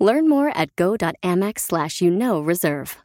Learn more at go.amex slash you know reserve.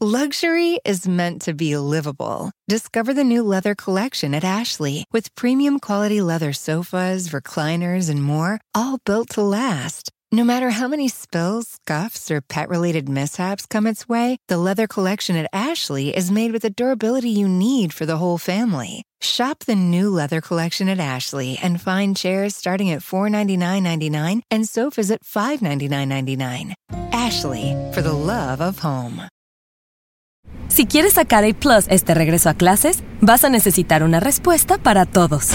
Luxury is meant to be livable. Discover the new leather collection at Ashley with premium quality leather sofas, recliners, and more, all built to last. No matter how many spills, scuffs, or pet related mishaps come its way, the leather collection at Ashley is made with the durability you need for the whole family. Shop the new leather collection at Ashley and find chairs starting at $499.99 and sofas at $599.99. Ashley, for the love of home. Si quieres sacar A Plus este regreso a clases, vas a necesitar una respuesta para todos.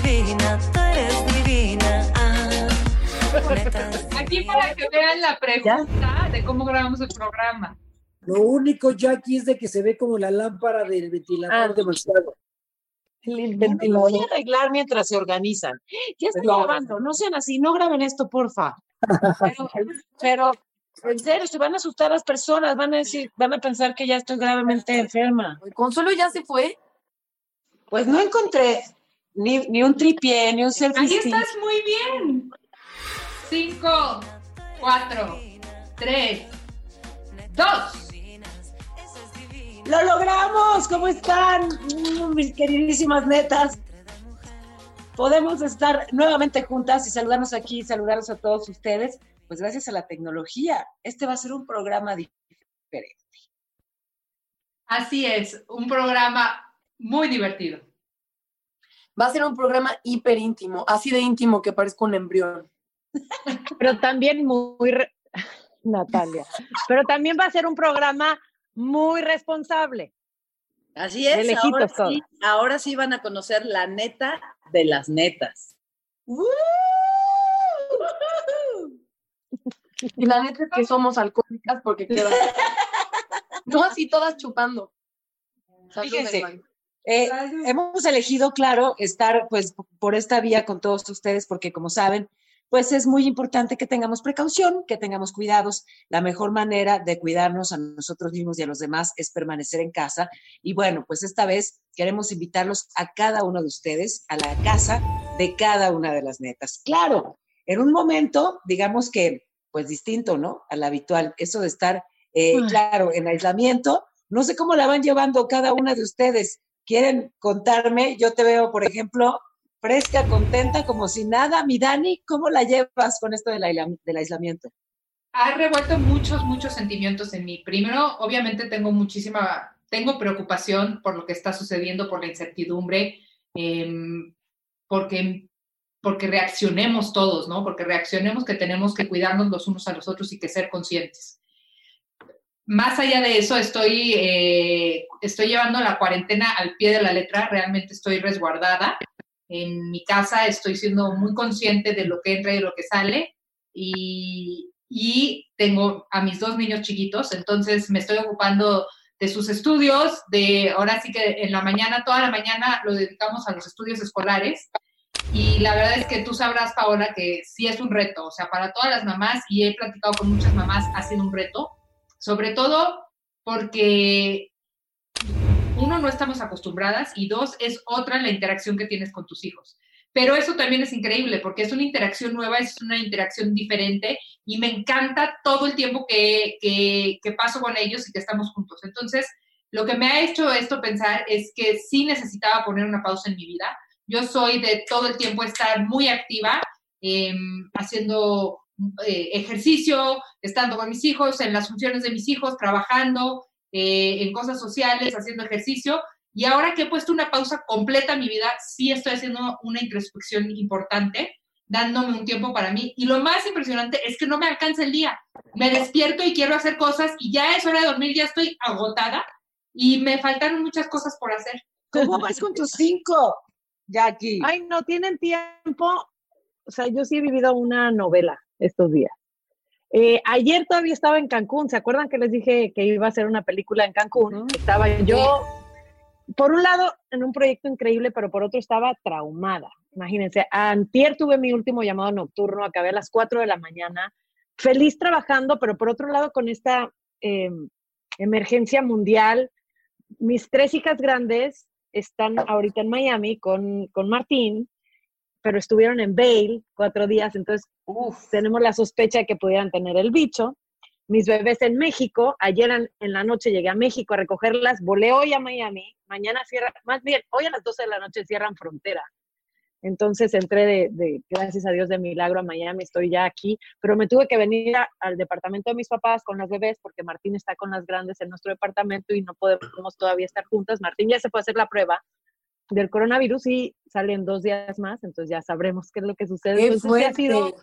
Aquí para que vean la pregunta de cómo grabamos el programa. Lo único, Jackie, es de que se ve como la lámpara del ventilador Ah. demasiado. Me voy a arreglar mientras se organizan. Ya estoy No. grabando, no sean así, no graben esto, porfa. Pero, pero, en serio, se van a asustar las personas, van a decir, van a pensar que ya estoy gravemente enferma. ¿Consuelo ya se fue? Pues no encontré ni, ni un tripié, ni un selfie Ahí estás muy bien. Cinco, cuatro, tres, dos. ¡Lo logramos! ¿Cómo están, mis queridísimas netas? Podemos estar nuevamente juntas y saludarnos aquí, saludarnos a todos ustedes, pues gracias a la tecnología. Este va a ser un programa diferente. Así es, un programa muy divertido. Va a ser un programa hiper íntimo, así de íntimo que parezca un embrión. Pero también muy, re- Natalia, pero también va a ser un programa muy responsable. Así es, ahora todo. sí, ahora sí van a conocer la neta de las netas. Y la neta es que somos alcohólicas porque quedan. No así todas chupando. Salud, Fíjense. Eh, hemos elegido, claro, estar pues por esta vía con todos ustedes porque como saben, pues es muy importante que tengamos precaución, que tengamos cuidados. La mejor manera de cuidarnos a nosotros mismos y a los demás es permanecer en casa. Y bueno, pues esta vez queremos invitarlos a cada uno de ustedes a la casa de cada una de las netas. Claro, en un momento, digamos que, pues distinto, ¿no? Al habitual, eso de estar, eh, claro, en aislamiento. No sé cómo la van llevando cada una de ustedes. ¿Quieren contarme? Yo te veo, por ejemplo, fresca, contenta, como si nada. Mi Dani, ¿cómo la llevas con esto del, del aislamiento? Ha revuelto muchos, muchos sentimientos en mí. Primero, obviamente tengo muchísima, tengo preocupación por lo que está sucediendo, por la incertidumbre, em, porque, porque reaccionemos todos, ¿no? Porque reaccionemos que tenemos que cuidarnos los unos a los otros y que ser conscientes. Más allá de eso, estoy, eh, estoy llevando la cuarentena al pie de la letra, realmente estoy resguardada. En mi casa estoy siendo muy consciente de lo que entra y de lo que sale y, y tengo a mis dos niños chiquitos, entonces me estoy ocupando de sus estudios, de ahora sí que en la mañana, toda la mañana lo dedicamos a los estudios escolares y la verdad es que tú sabrás, Paola, que sí es un reto, o sea, para todas las mamás y he platicado con muchas mamás, ha sido un reto, sobre todo porque no estamos acostumbradas y dos, es otra la interacción que tienes con tus hijos. Pero eso también es increíble porque es una interacción nueva, es una interacción diferente y me encanta todo el tiempo que, que, que paso con ellos y que estamos juntos. Entonces, lo que me ha hecho esto pensar es que sí necesitaba poner una pausa en mi vida. Yo soy de todo el tiempo estar muy activa, eh, haciendo eh, ejercicio, estando con mis hijos, en las funciones de mis hijos, trabajando, eh, en cosas sociales, haciendo ejercicio. Y ahora que he puesto una pausa completa a mi vida, sí estoy haciendo una introspección importante, dándome un tiempo para mí. Y lo más impresionante es que no me alcanza el día. Me despierto y quiero hacer cosas y ya es hora de dormir, ya estoy agotada y me faltaron muchas cosas por hacer. ¿Cómo vas con tus cinco, Jackie? Ay, no tienen tiempo. O sea, yo sí he vivido una novela estos días. Eh, ayer todavía estaba en Cancún. ¿Se acuerdan que les dije que iba a hacer una película en Cancún? Estaba yo, por un lado, en un proyecto increíble, pero por otro estaba traumada. Imagínense, antier tuve mi último llamado nocturno, acabé a las 4 de la mañana, feliz trabajando, pero por otro lado con esta eh, emergencia mundial. Mis tres hijas grandes están ahorita en Miami con, con Martín, pero estuvieron en Bale cuatro días, entonces tenemos la sospecha de que pudieran tener el bicho. Mis bebés en México, ayer en, en, la noche llegué a México a recogerlas, volé hoy a Miami, mañana cierra, más bien, hoy a las 12 de la noche cierran frontera. Entonces entré de, de, gracias a Dios, de milagro a Miami, estoy ya aquí, pero me tuve que venir a, al departamento de mis papás con las bebés porque Martín está con las grandes en nuestro departamento y no podemos todavía estar juntas. Martín ya se puede hacer la prueba del coronavirus y salen dos días más, entonces ya sabremos qué es lo que sucede. Qué entonces fuerte. ha sido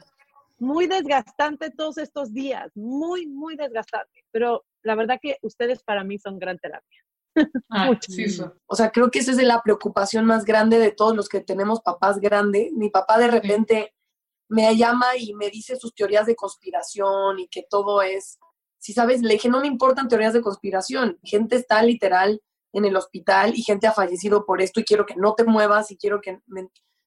muy desgastante todos estos días, muy, muy desgastante, pero la verdad que ustedes para mí son gran terapia. Ah, sí, eso. O sea, creo que esa es la preocupación más grande de todos los que tenemos papás grandes. Mi papá de repente me llama y me dice sus teorías de conspiración y que todo es, si sabes, le dije, no me importan teorías de conspiración. Gente está literal en el hospital y gente ha fallecido por esto y quiero que no te muevas y quiero que, ¿me,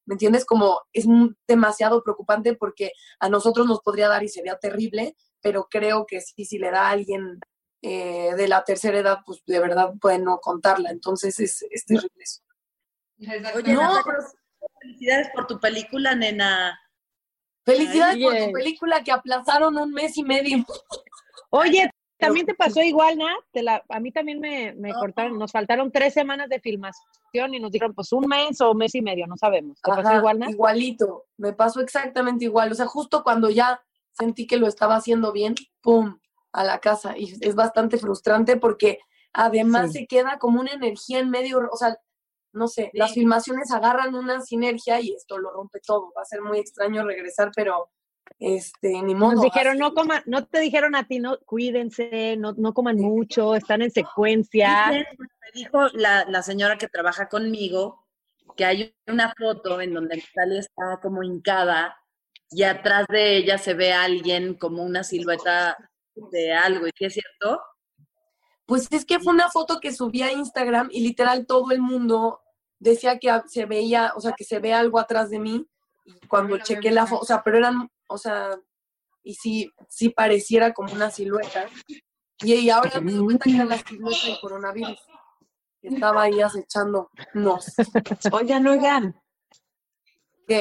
¿me entiendes? Como es demasiado preocupante porque a nosotros nos podría dar y sería terrible, pero creo que sí, si le da a alguien eh, de la tercera edad, pues de verdad puede no contarla. Entonces es, es terrible eso. Oye, No, Natalia, pero- felicidades por tu película, nena. Felicidades Ay, por tu película que aplazaron un mes y medio. Oye, también te pasó igual, Nat. Te la- a mí también me, me cortaron, nos faltaron tres semanas de filmación y nos dijeron, pues un mes o un mes y medio, no sabemos. ¿Te pasó Ajá, igual, Nat? Igualito, me pasó exactamente igual. O sea, justo cuando ya sentí que lo estaba haciendo bien, ¡pum! a la casa. Y es bastante frustrante porque además Sí. se queda como una energía en medio, o sea, no sé, las filmaciones agarran una sinergia y esto lo rompe todo. Va a ser muy extraño regresar, pero este, ni modo. Nos dijeron, así- no coman, no te dijeron a ti, no, cuídense, no, no coman mucho, están en secuencia. Pues, Me dijo la, la señora que trabaja conmigo que hay una foto en donde Natalia está como hincada y atrás de ella se ve a alguien como una silueta de algo. ¿Y qué es cierto? Pues es que fue una foto que subí a Instagram y literal todo el mundo decía que se veía, o sea, que se ve algo atrás de mí. Y cuando chequé la foto, o sea, pero eran, o sea, y sí, sí pareciera como una silueta. Y, y ahora me doy cuenta que era la silueta del coronavirus. que Estaba ahí acechándonos. Oigan, oigan.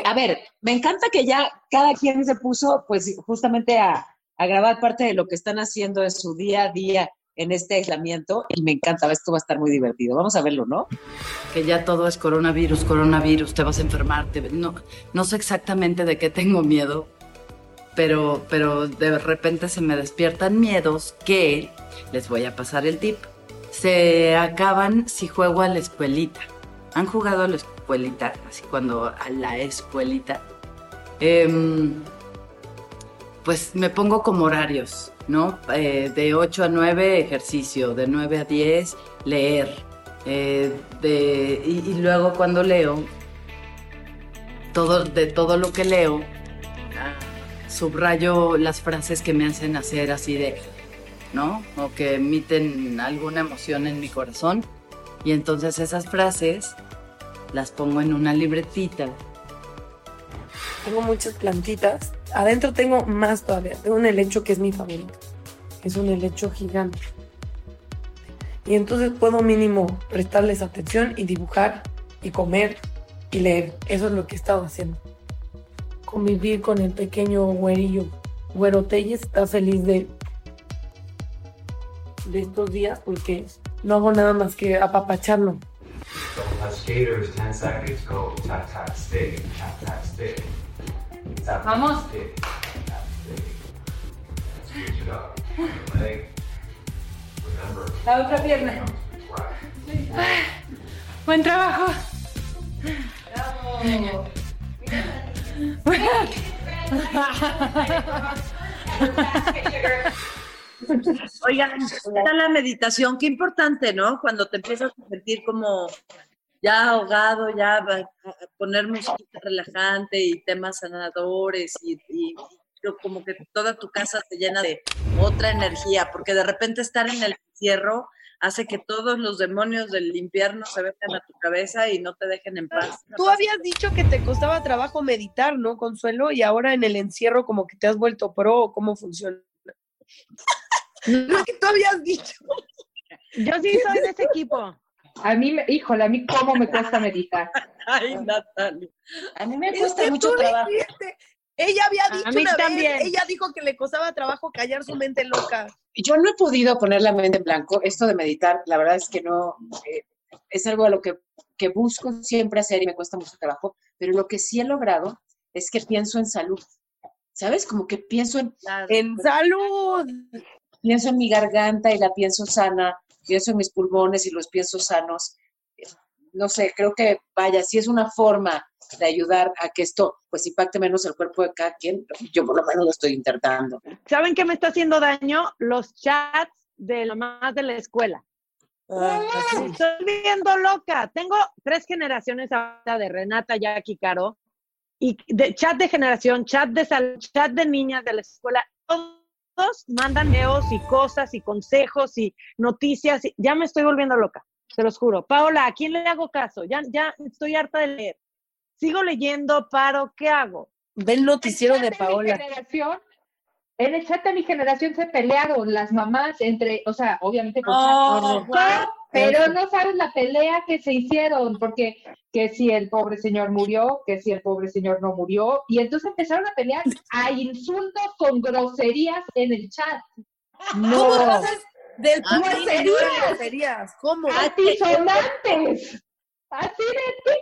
A ver, me encanta que ya cada quien se puso, pues, justamente a, a grabar parte de lo que están haciendo en su día a día en este aislamiento y me encanta, esto va a estar muy divertido. Vamos a verlo, ¿no? que ya todo es coronavirus, coronavirus, te vas a enfermar. te- no, no sé exactamente de qué tengo miedo, pero, pero de repente se me despiertan miedos que, les voy a pasar el tip, se acaban si juego a la escuelita. ¿Han jugado a la escuelita? Así cuando a la escuelita. Em, pues me pongo como horarios, ¿no? Eh, de 8 a 9 ejercicio, de 9 a 10 leer. eh, de, y, y luego cuando leo, todo, de todo lo que leo, ah, subrayo las frases que me hacen hacer así de, ¿no? O que emiten alguna emoción en mi corazón. Y entonces esas frases las pongo en una libretita Tengo muchas plantitas. Adentro tengo más todavía. Tengo un helecho que es mi favorito. Es un helecho gigante. Y entonces puedo mínimo prestarles atención y dibujar y comer y leer. Eso es lo que he estado haciendo. Convivir con el pequeño güerillo. Güero Telles está feliz de, de estos días porque no hago nada más que apapacharlo. Touch skaters, 10 seconds, go. Tap, tap, stick. Tap, tap, stick. Tap, Vamos. La otra pierna. Buen trabajo. Oigan, está la meditación, qué importante, ¿no? Cuando te empiezas a sentir como ya ahogado, ya poner música relajante y temas sanadores y, y como que toda tu casa se llena de otra energía, porque de repente estar en el encierro hace que todos los demonios del infierno se vengan a tu cabeza y no te dejen en paz. Tú habías dicho que te costaba trabajo meditar, ¿no, Consuelo? Y ahora en el encierro como que te has vuelto pro, ¿o ¿cómo funciona? Lo que tú habías dicho. Yo sí soy de ese equipo. A mí, me- híjole, a mí cómo me cuesta meditar. Ay, Natalia. A mí me Es cuesta que mucho trabajo. dijiste, Ella había A dicho mí una también. vez, ella dijo que le costaba trabajo callar su mente loca. Yo no he podido poner la mente en blanco. Esto de meditar, la verdad es que no, eh, es algo a lo que, que busco siempre hacer y me cuesta mucho trabajo, pero lo que sí he logrado es que pienso en salud. ¿Sabes? Como que pienso en, En salud. pienso en mi garganta y la pienso sana, pienso en mis pulmones y los pienso sanos. No sé, creo que, vaya, si es una forma de ayudar a que esto pues impacte menos el cuerpo de cada quien, yo por lo menos lo estoy intentando. ¿Saben qué me está haciendo daño? Los chats de lo más de la escuela. Ah, Me Estoy viendo loca. Tengo tres generaciones ahora de Renata, Jackie, Caro. Y de chat de generación, chat de salud, chat de niñas de la escuela. Todos mandan videos y cosas y consejos y noticias. y- ya me estoy volviendo loca, se los juro. Paola, ¿a quién le hago caso? Ya, ya estoy harta de leer. Sigo leyendo, paro, ¿qué hago? Ve el noticiero de mi Paola. generación, en el chat de mi generación se pelearon las mamás entre, o sea, obviamente con Oh, pero no sabes la pelea que se hicieron, porque que si el pobre señor murió, que si el pobre señor no murió, y entonces empezaron a pelear a insultos con groserías en el chat. ¿Cómo pasas del Ah, pueblo groserías. ¿Cómo? Altisonantes. Así de,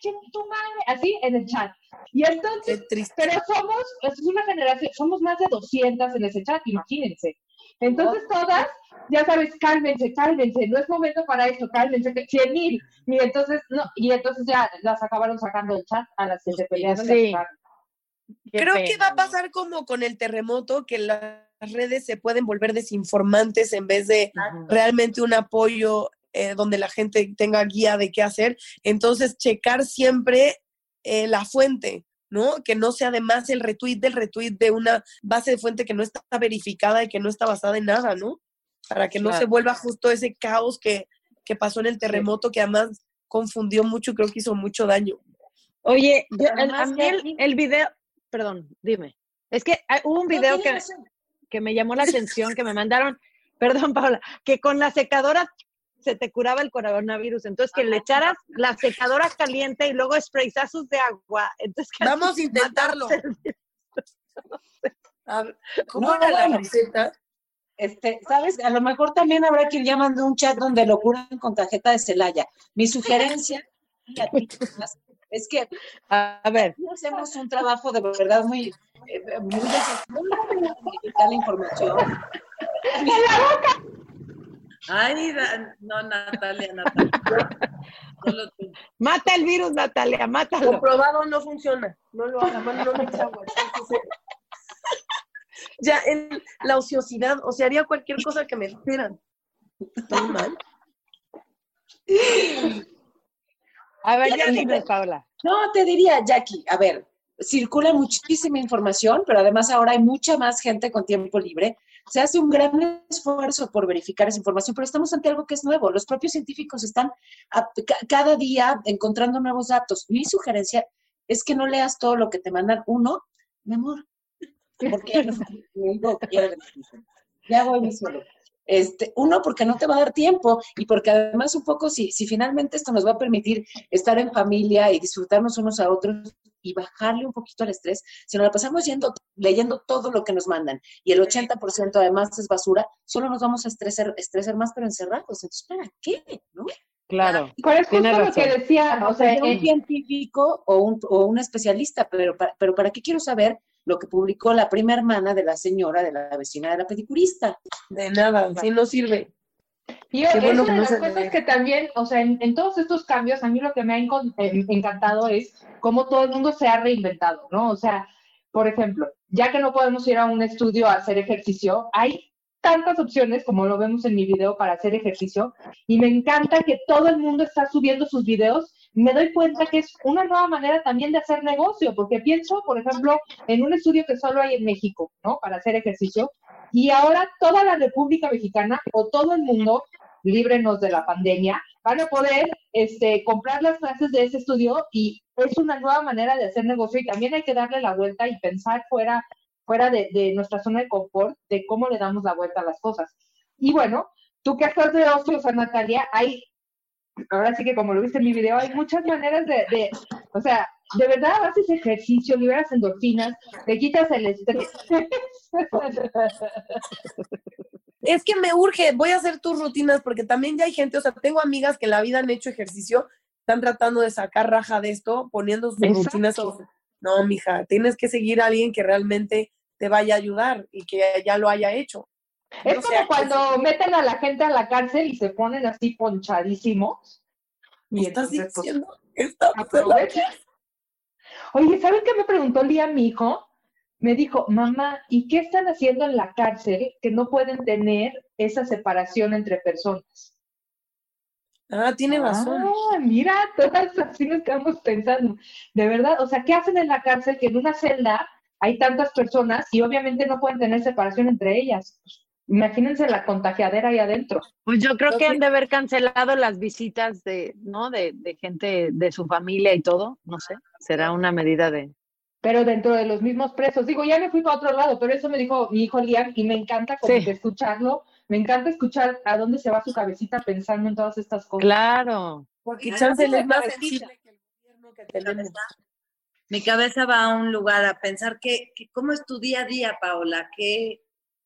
"Chinga tu madre", así en el chat. Y entonces, Qué triste. pero somos, es una generación, somos más de 200 en ese chat, imagínense. Entonces todas, ya sabes, cálmense, cálmense, no es momento para esto, cálmense, que 100 mil. Y entonces, no, y entonces ya las acabaron sacando del chat a las que se pelearon. Sí. Creo que va a pasar como con el terremoto, que las redes se pueden volver desinformantes en vez de realmente un apoyo eh, donde la gente tenga guía de qué hacer. Entonces, checar siempre eh, la fuente, ¿no? Que no sea además el retweet del retweet de una base de fuente que no está verificada y que no está basada en nada, ¿no? Para que no se vuelva justo ese caos que, que pasó en el terremoto, que además confundió mucho y creo que hizo mucho daño. Oye, yo- el- Además, a mí el, Jackie- el video, perdón, dime. Es que hay- hubo un video que, razón. Que me llamó la atención, que me mandaron, perdón, Paula, que con la secadora se te curaba el coronavirus. Entonces, que le echaras la secadora caliente y luego sprayzazos de agua. Entonces, que Vamos a intentarlo. A ver, ¿Cómo No, era la bueno. receta? Este, ¿sabes? A lo mejor también habrá que ir llamando un chat donde lo curan con tarjeta de Celaya. Mi sugerencia y a ti, Tomás, es que A a ver, hacemos un trabajo de verdad muy, eh, muy la información. Ay, da- no, Natalia, Natalia. Solo tú. mata el virus, Natalia, mátalo. Comprobado no funciona. No lo haga, man, no agua. Entonces, Ya, en la ociosidad, o sea, haría cualquier cosa que me dijeran. Estoy mal. A ver, ya dime, Paula. No, te diría, Jackie, a ver, circula muchísima información, pero además ahora hay mucha más gente con tiempo libre. Se hace un gran esfuerzo por verificar esa información, pero estamos ante algo que es nuevo. Los propios científicos están a- cada día encontrando nuevos datos. Mi sugerencia es que no leas todo lo que te mandan. Uno, mi amor, porque ya voy solo. Este, uno, porque no te va a dar tiempo y porque además un poco si, si finalmente esto nos va a permitir estar en familia y disfrutarnos unos a otros y bajarle un poquito al estrés, si nos la pasamos yendo, leyendo todo lo que nos mandan y el 80% además es basura, solo nos vamos a estresar, estresar más pero encerrados. Entonces, ¿para qué? ¿No? Claro. Pero es justo lo que razón. decía, o sea, un en- científico o un, o un especialista, pero para, pero ¿para qué quiero saber lo que publicó la prima hermana de la señora, de la vecina de la pedicurista? De nada, si no sirve. Y es bueno una que de no las cosas ve. que también, o sea, en, en todos estos cambios, a mí lo que me ha eh, encantado es cómo todo el mundo se ha reinventado, ¿no? O sea, por ejemplo, ya que no podemos ir a un estudio a hacer ejercicio, hay tantas opciones, como lo vemos en mi video, para hacer ejercicio, y me encanta que todo el mundo está subiendo sus videos. Me doy cuenta que es una nueva manera también de hacer negocio, porque pienso, por ejemplo, en un estudio que solo hay en México, ¿no? Para hacer ejercicio, y ahora toda la República Mexicana o todo el mundo, líbrenos de la pandemia, van a poder este, comprar las clases de ese estudio y es una nueva manera de hacer negocio y también hay que darle la vuelta y pensar fuera, fuera de, nuestra zona de confort, de cómo le damos la vuelta a las cosas. Y bueno, tú que estás de ocio, Natalia, hay, ahora sí que como lo viste en mi video, hay muchas maneras de, de o sea, de verdad haces ejercicio, liberas endorfinas, te quitas el estrés. Es que me urge, voy a hacer tus rutinas porque también ya hay gente, o sea, tengo amigas que en la vida han hecho ejercicio, están tratando de sacar raja de esto, poniendo sus Exacto. rutinas. No, mija, tienes que seguir a alguien que realmente te vaya a ayudar y que ya lo haya hecho. Es No como sea, cuando meten a la gente a la cárcel y se ponen así ponchadísimos. Y ¿Estás entonces, pues, diciendo. Oye, ¿saben qué me preguntó el día mi hijo? Me dijo, mamá, ¿y qué están haciendo en la cárcel que no pueden tener esa separación entre personas? Ah, tiene razón. Ah, mira, todas así nos quedamos pensando. De verdad, o sea, ¿qué hacen en la cárcel que en una celda hay tantas personas y obviamente no pueden tener separación entre ellas? Pues, imagínense la contagiadera ahí adentro. Pues yo creo que han de haber cancelado las visitas de, ¿no? De, de gente de su familia y todo, no sé, será una medida de... pero dentro de los mismos presos. Digo, ya me fui para otro lado, pero eso me dijo mi hijo Liam y me encanta como Sí. que escucharlo, me encanta escuchar a dónde se va su cabecita pensando en todas estas cosas. Claro. Porque sí, le es más sensible que el gobierno que tenemos. Mi cabeza va a un lugar a pensar que, que cómo es tu día a día, Paola, qué,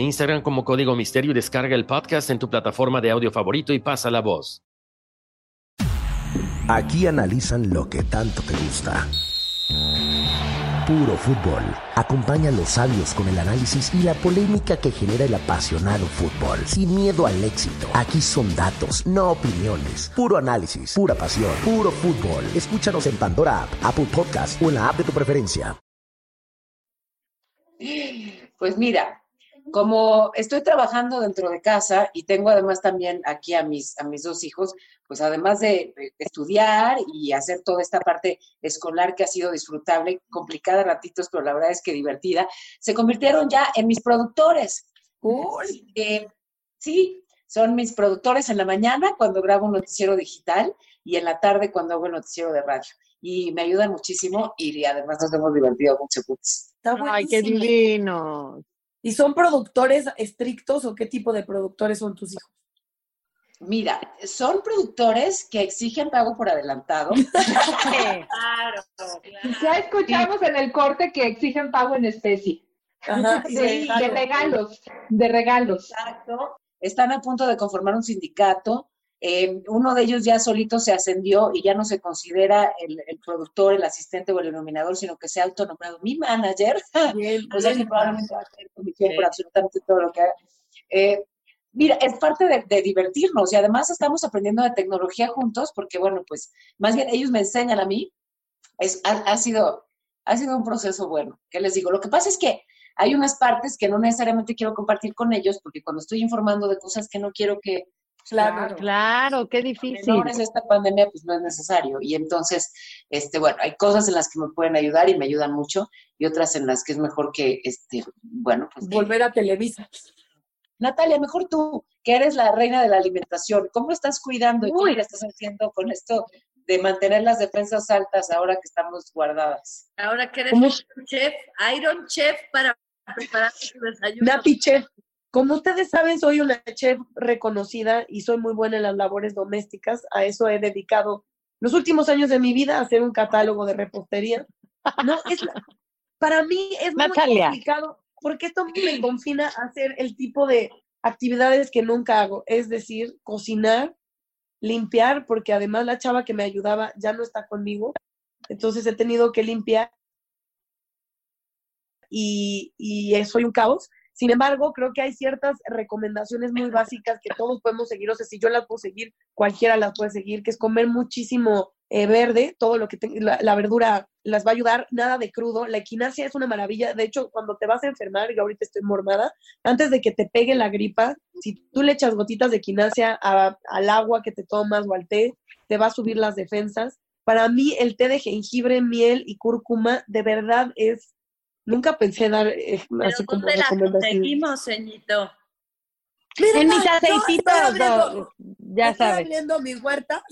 Instagram como Código Misterio y descarga el podcast en tu plataforma de audio favorito y pasa la voz. Aquí analizan lo que tanto te gusta. Puro fútbol. Acompaña a los sabios con el análisis y la polémica que genera el apasionado fútbol. Sin miedo al éxito. Aquí son datos, no opiniones. Puro análisis, pura pasión, puro fútbol. Escúchanos en Pandora App, Apple Podcast o en la app de tu preferencia. Pues mira, como estoy trabajando dentro de casa y tengo además también aquí a mis, a mis dos hijos, pues además de estudiar y hacer toda esta parte escolar que ha sido disfrutable, complicada ratitos, pero la verdad es que divertida, se convirtieron ya en mis productores. Que, sí, son mis productores en la mañana cuando grabo un noticiero digital y en la tarde cuando hago el noticiero de radio. Y me ayudan muchísimo y además nos hemos divertido mucho. Ay, qué divino. ¿Y son productores estrictos o qué tipo de productores son tus hijos? Mira, son productores que exigen pago por adelantado. Claro, Ya escuchamos en el corte que exigen pago en especie. Ajá, Sí, de de regalos, de regalos. Exacto. Están a punto de conformar un sindicato. Eh, uno de ellos ya solito se ascendió y ya no se considera el, el productor, el asistente o el iluminador, sino que se ha autonombrado mi manager. o sea que probablemente va a tener comisión por absolutamente todo lo que haga. Eh, mira, es parte de, de divertirnos y además estamos aprendiendo de tecnología juntos porque, bueno, pues más bien ellos me enseñan a mí. Es, ha, ha sido, ha sido un proceso bueno. ¿Qué les digo? Lo que pasa es que hay unas partes que no necesariamente quiero compartir con ellos porque cuando estoy informando de cosas que no quiero que Claro, claro, qué difícil. Menores esta pandemia pues no es necesario. Y entonces, este, bueno, hay cosas en las que me pueden ayudar y me ayudan mucho y otras en las que es mejor que, este, bueno, pues... Volver a Televisa. Natalia, mejor tú, que eres la reina de la alimentación, ¿cómo estás cuidando y cómo le estás haciendo con esto de mantener las defensas altas ahora que estamos guardadas? Ahora que eres chef, Iron Chef para preparar tu desayuno. Nati Chef. Como ustedes saben, soy una chef reconocida y soy muy buena en las labores domésticas. A eso he dedicado los últimos años de mi vida a hacer un catálogo de repostería. No, es la- para mí es muy Natalia. complicado porque esto me confina a hacer el tipo de actividades que nunca hago, es decir, cocinar, limpiar, porque además la chava que me ayudaba ya no está conmigo, entonces he tenido que limpiar y, y soy un caos. Sin embargo, creo que hay ciertas recomendaciones muy básicas que todos podemos seguir, o sea, si yo las puedo seguir, cualquiera las puede seguir, que es comer muchísimo eh, verde, todo lo que te- la, verdura las va a ayudar, nada de crudo. La equinacia es una maravilla, de hecho, cuando te vas a enfermar, yo ahorita estoy mormada, antes de que te pegue la gripa, si tú le echas gotitas de equinacia a- al agua que te tomas o al té, te va a subir las defensas. Para mí, el té de jengibre, miel y cúrcuma, de verdad es Nunca pensé dar eh, así como ¿Dónde las recomendaciones. conseguimos, ceñito? En mis Mira, aceititos, abriendo- ya estoy sabes. abriendo mi huerta.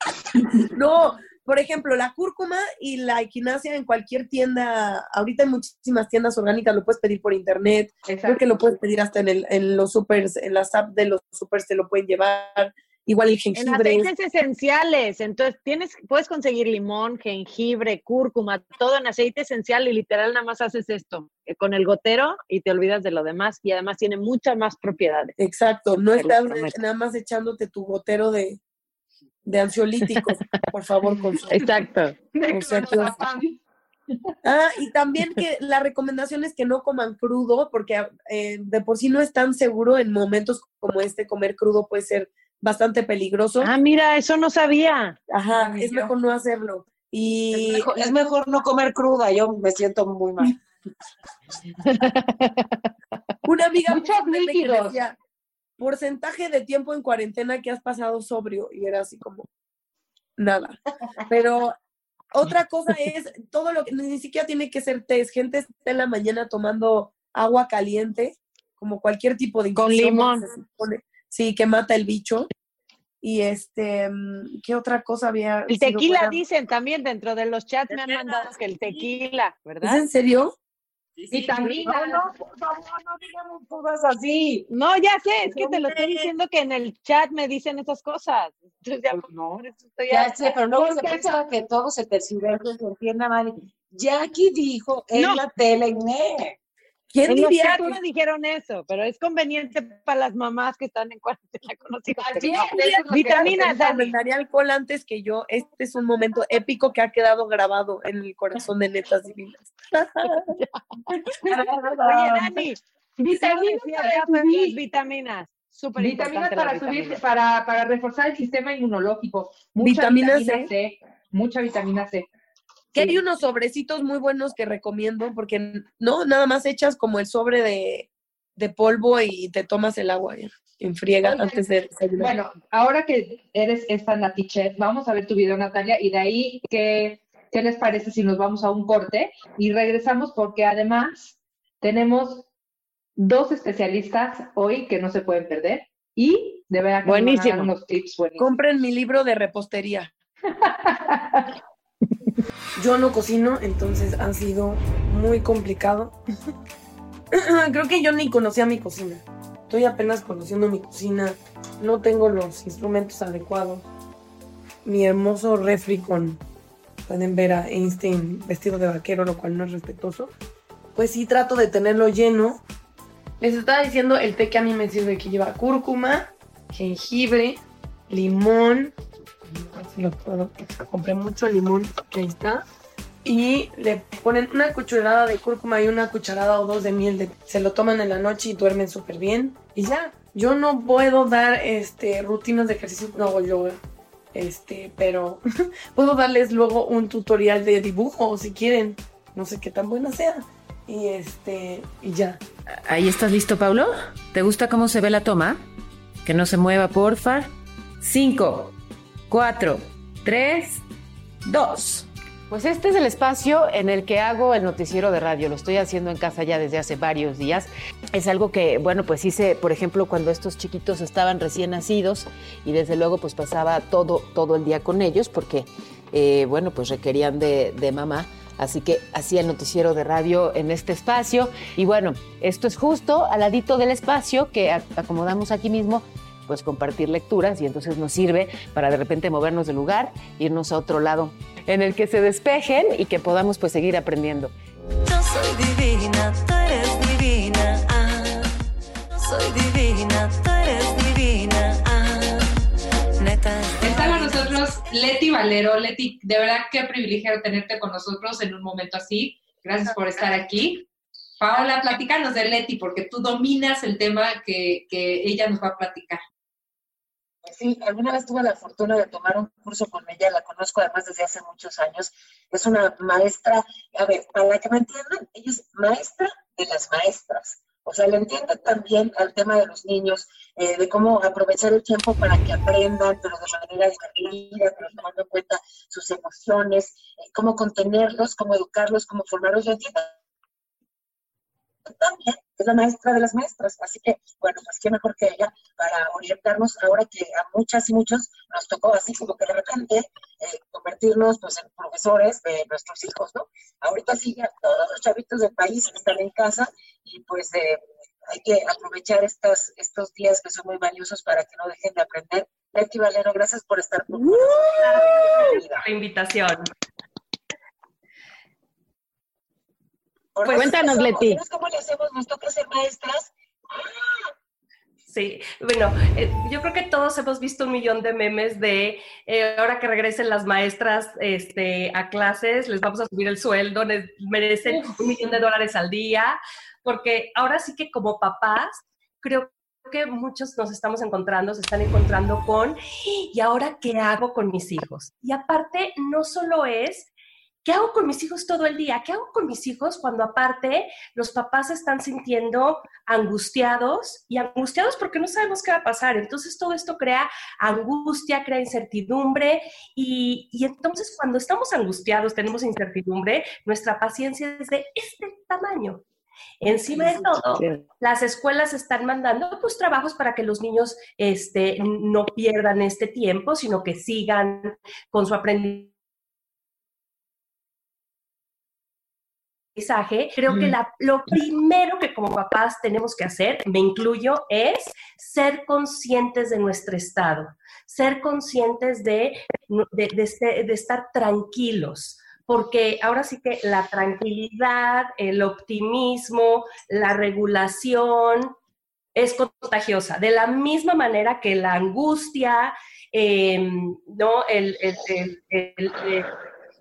no, por ejemplo, la cúrcuma y la equinacia en cualquier tienda, ahorita hay muchísimas tiendas orgánicas, lo puedes pedir por internet, creo que lo puedes pedir hasta en, el, en los supers, en las apps de los supers te lo pueden llevar, igual el En jengibre. aceites esenciales, entonces tienes, puedes conseguir limón, jengibre, cúrcuma, todo en aceite esencial y literal nada más haces esto eh, con el gotero y te olvidas de lo demás y además tiene muchas más propiedades. Exacto, no estás nada más echándote tu gotero de, de ansiolíticos, por favor, con Exacto. Exacto. Ah, y también que la recomendación es que no coman crudo, porque eh, de por sí no es tan seguro en momentos como este, comer crudo puede ser bastante peligroso. Ah, mira, eso no sabía. Ajá, es mejor no hacerlo. Y Es mejor, es mejor no comer cruda, yo me siento muy mal. una amiga Muchos me que líquidos. decía, porcentaje de tiempo en cuarentena que has pasado sobrio, y era así como, nada. Pero otra cosa es, todo lo que, ni siquiera tiene que ser té, es gente está en la mañana tomando agua caliente, como cualquier tipo de Con limón. Sí, que mata el bicho. Y este, mm, ¿qué otra cosa había? El tequila buena? dicen también dentro de los chats me han mandado que el tequila, ¿Es ¿verdad? en serio? Vitaminas. No, no, por favor, no digamos cosas así. No, ya sé, es que te lo estoy diciendo que en el chat me dicen esas cosas. Entonces ya, no, eso estoy Ya sé, pero luego se piensa que todo se tergiversa y se entienda mal. Jackie dijo en No. la tele, "Ne". ¿Quién En los diría chats que- me dijeron eso, pero es conveniente para las mamás que están en cuarentena con los hijos. Así es, pequeños. eso es lo que Vitaminas, Dani. Alcohol antes que yo. Este es un momento épico que ha quedado grabado en el corazón de netas divinas. Oye, Dani, Vitaminas sí, para subir. vitaminas. Súper Vitaminas importante para subir, vitaminas. para, para reforzar el sistema inmunológico. Mucha Vitamina vitamina, C. Mucha vitamina C. Que hay unos sobrecitos muy buenos que recomiendo porque no, nada más echas como el sobre de, de polvo y te tomas el agua ya, en friega antes de desayunar. Bueno, ahora que eres esta Nati Chef, vamos a ver tu video, Natalia, y de ahí, ¿qué, ¿qué les parece si nos vamos a un corte y regresamos? Porque además tenemos dos especialistas hoy que no se pueden perder y de verdad que nos van a dar Buenísimo. unos tips buenísimos. Compren mi libro de repostería. Yo no cocino, entonces ha sido muy complicado. Creo que yo ni conocía mi cocina. Estoy apenas conociendo mi cocina. No tengo los instrumentos adecuados. Mi hermoso refri con... Pueden ver a Einstein vestido de vaquero, lo cual no es respetuoso. Pues sí trato de tenerlo lleno. Les estaba diciendo el té que a mí me sirve que lleva cúrcuma, jengibre, limón. Compré mucho limón, que ahí está. Y le ponen una cucharada de cúrcuma y una cucharada o dos de miel. De, se lo toman en la noche y duermen súper bien. Y ya, yo no puedo dar este, rutinas de ejercicio, no hago yoga. Este, pero puedo darles luego un tutorial de dibujo si quieren. No sé qué tan buena sea. Y este, y ya. ¿Ahí estás listo, Paulo? ¿Te gusta cómo se ve la toma? Que no se mueva, porfa. 5, 4, 3, 2. Pues este es el espacio en el que hago el noticiero de radio. Lo estoy haciendo en casa ya desde hace varios días. Es algo que, bueno, pues hice, por ejemplo, cuando estos chiquitos estaban recién nacidos y desde luego pues pasaba todo, todo el día con ellos porque, eh, bueno, pues requerían de, de mamá. Así que hacía el noticiero de radio en este espacio. Y bueno, esto es justo al ladito del espacio que acomodamos aquí mismo pues compartir lecturas y entonces nos sirve para de repente movernos de lugar, irnos a otro lado en el que se despejen y que podamos pues seguir aprendiendo. Yo soy divina, tú eres divina. Ah, yo soy divina, tú eres divina. Ah, neta. Está con nosotros Leti Valero. Leti, de verdad qué privilegio tenerte con nosotros en un momento así. Gracias por estar aquí. Paola, platícanos de Leti, porque tú dominas el tema que, que ella nos va a platicar. Sí, alguna vez tuve la fortuna de tomar un curso con ella, la conozco además desde hace muchos años. Es una maestra, a ver, para que me entiendan, ella es maestra de las maestras. O sea, le entiende también al tema de los niños, eh, de cómo aprovechar el tiempo para que aprendan, pero de manera divertida, pero tomando en cuenta sus emociones, eh, cómo contenerlos, cómo educarlos, cómo formarlos. Yo entiendo también es la maestra de las maestras, así que, bueno, pues qué mejor que ella para orientarnos ahora que a muchas y muchos nos tocó así como que de repente eh, convertirnos pues en profesores de nuestros hijos, ¿no? Ahorita sí ya todos los chavitos del país están en casa y pues eh, hay que aprovechar estos, estos días que son muy valiosos para que no dejen de aprender. Leti Valero, gracias por estar con nosotros. la invitación. Ahora, Cuéntanos, somos- Leti. ¿sabes ¿Cómo le hacemos? Nos toca ser maestras. Sí, bueno, eh, yo creo que todos hemos visto un millón de memes de eh, ahora que regresen las maestras este, a clases, les vamos a subir el sueldo, les merecen un millón de dólares al día, porque ahora sí que como papás, creo que muchos nos estamos encontrando, se están encontrando con, ¿y ahora qué hago con mis hijos? Y aparte, no solo es ¿Qué hago con mis hijos todo el día? ¿Qué hago con mis hijos cuando aparte los papás están sintiendo angustiados y angustiados porque no sabemos qué va a pasar? Entonces todo esto crea angustia, crea incertidumbre y, y entonces cuando estamos angustiados, tenemos incertidumbre, nuestra paciencia es de este tamaño. Encima de todo, las escuelas están mandando pues trabajos para que los niños este, no pierdan este tiempo, sino que sigan con su aprendizaje aprendizaje, creo que la- lo primero que como papás tenemos que hacer, me incluyo, es ser conscientes de nuestro estado, ser conscientes de, de, de este- de estar tranquilos. Porque ahora sí que la tranquilidad, el optimismo, la regulación es contagiosa. De la misma manera que la angustia, eh, ¿no? el, el- el- el- el-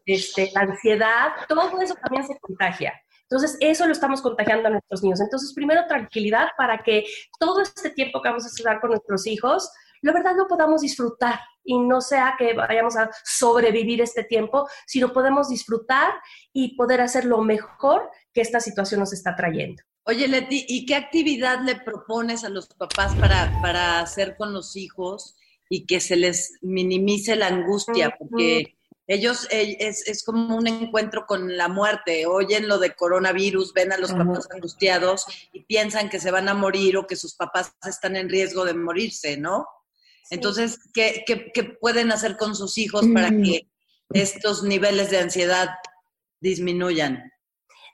este, la ansiedad, todo eso también se contagia. Entonces, eso lo estamos contagiando a nuestros niños. Entonces, primero tranquilidad para que todo este tiempo que vamos a estar con nuestros hijos, la verdad lo podamos disfrutar y no sea que vayamos a sobrevivir este tiempo, sino podemos disfrutar y poder hacer lo mejor que esta situación nos está trayendo. Oye, Leti, ¿y qué actividad le propones a los papás para, para hacer con los hijos y que se les minimice la angustia? Porque ellos eh, es, es como un encuentro con la muerte, oyen lo de coronavirus, ven a los Ajá. papás angustiados y piensan que se van a morir o que sus papás están en riesgo de morirse, ¿no? Entonces, ¿qué, qué, qué pueden hacer con sus hijos para Mm. que estos niveles de ansiedad disminuyan?